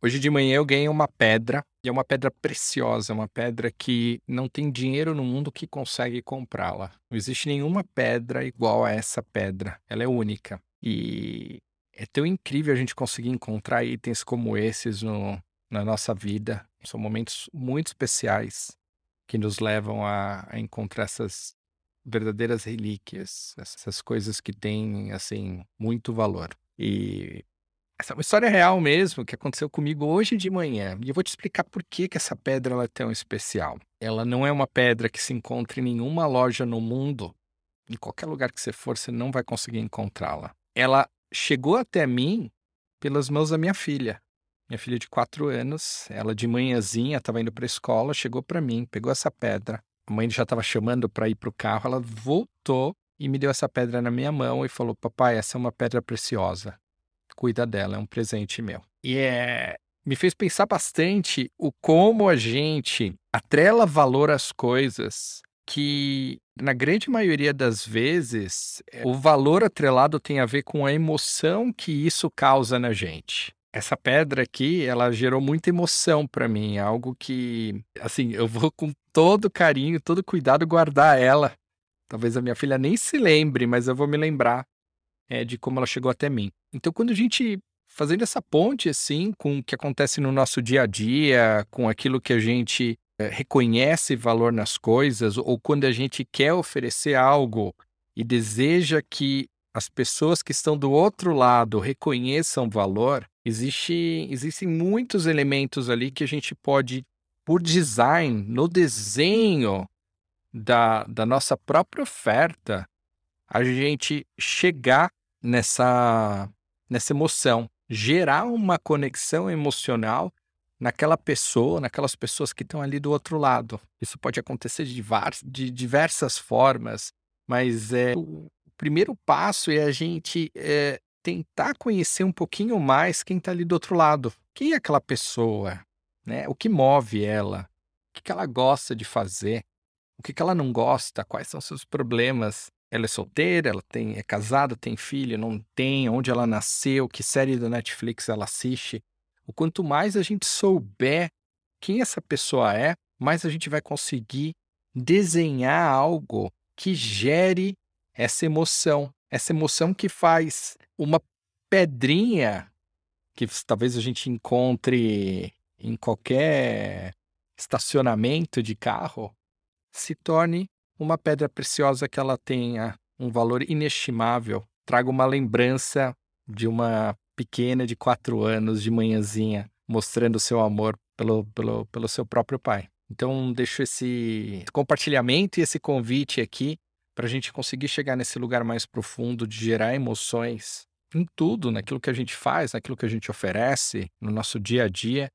Hoje de manhã eu ganhei uma pedra, e é uma pedra preciosa, uma pedra que não tem dinheiro no mundo que consegue comprá-la. Não existe nenhuma pedra igual a essa pedra. Ela é única. E é tão incrível a gente conseguir encontrar itens como esses no, na nossa vida. São momentos muito especiais que nos levam a, a encontrar essas verdadeiras relíquias, essas coisas que têm, assim, muito valor. E essa é uma história real mesmo, que aconteceu comigo hoje de manhã. E eu vou te explicar por que, que essa pedra ela é tão especial. Ela não é uma pedra que se encontra em nenhuma loja no mundo. Em qualquer lugar que você for, você não vai conseguir encontrá-la. Ela chegou até mim pelas mãos da minha filha. Minha filha de quatro anos, ela de manhãzinha estava indo para a escola, chegou para mim, pegou essa pedra. A mãe já estava chamando para ir para o carro, ela voltou e me deu essa pedra na minha mão e falou: Papai, essa é uma pedra preciosa cuida dela, é um presente meu. E é, me fez pensar bastante o como a gente atrela valor às coisas que, na grande maioria das vezes, é, o valor atrelado tem a ver com a emoção que isso causa na gente. Essa pedra aqui, ela gerou muita emoção para mim, é algo que, assim, eu vou com todo carinho, todo cuidado guardar ela. Talvez a minha filha nem se lembre, mas eu vou me lembrar é, de como ela chegou até mim. Então, quando a gente fazendo essa ponte assim com o que acontece no nosso dia a dia, com aquilo que a gente é, reconhece valor nas coisas, ou quando a gente quer oferecer algo e deseja que as pessoas que estão do outro lado reconheçam valor, existe, existem muitos elementos ali que a gente pode, por design, no desenho da, da nossa própria oferta, a gente chegar nessa, nessa emoção, gerar uma conexão emocional naquela pessoa, naquelas pessoas que estão ali do outro lado. Isso pode acontecer de, de diversas formas, mas é, o primeiro passo é a gente é, tentar conhecer um pouquinho mais quem está ali do outro lado. Quem é aquela pessoa? Né? O que move ela? O que, que ela gosta de fazer? O que, que ela não gosta? Quais são seus problemas? Ela é solteira, ela tem, é casada, tem filho, não tem, onde ela nasceu, que série da Netflix ela assiste. O quanto mais a gente souber quem essa pessoa é, mais a gente vai conseguir desenhar algo que gere essa emoção. Essa emoção que faz uma pedrinha que talvez a gente encontre em qualquer estacionamento de carro se torne uma pedra preciosa que ela tenha um valor inestimável, traga uma lembrança de uma pequena de quatro anos de manhãzinha, mostrando seu amor pelo, pelo, pelo seu próprio pai. Então, deixo esse compartilhamento e esse convite aqui para a gente conseguir chegar nesse lugar mais profundo de gerar emoções em tudo, naquilo que a gente faz, naquilo que a gente oferece, no nosso dia a dia,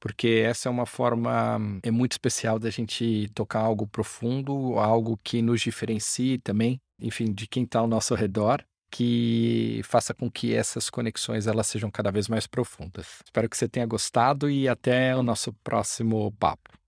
porque essa é uma forma é muito especial da gente tocar algo profundo, algo que nos diferencie também, enfim, de quem está ao nosso redor, que faça com que essas conexões elas sejam cada vez mais profundas. Espero que você tenha gostado e até o nosso próximo papo.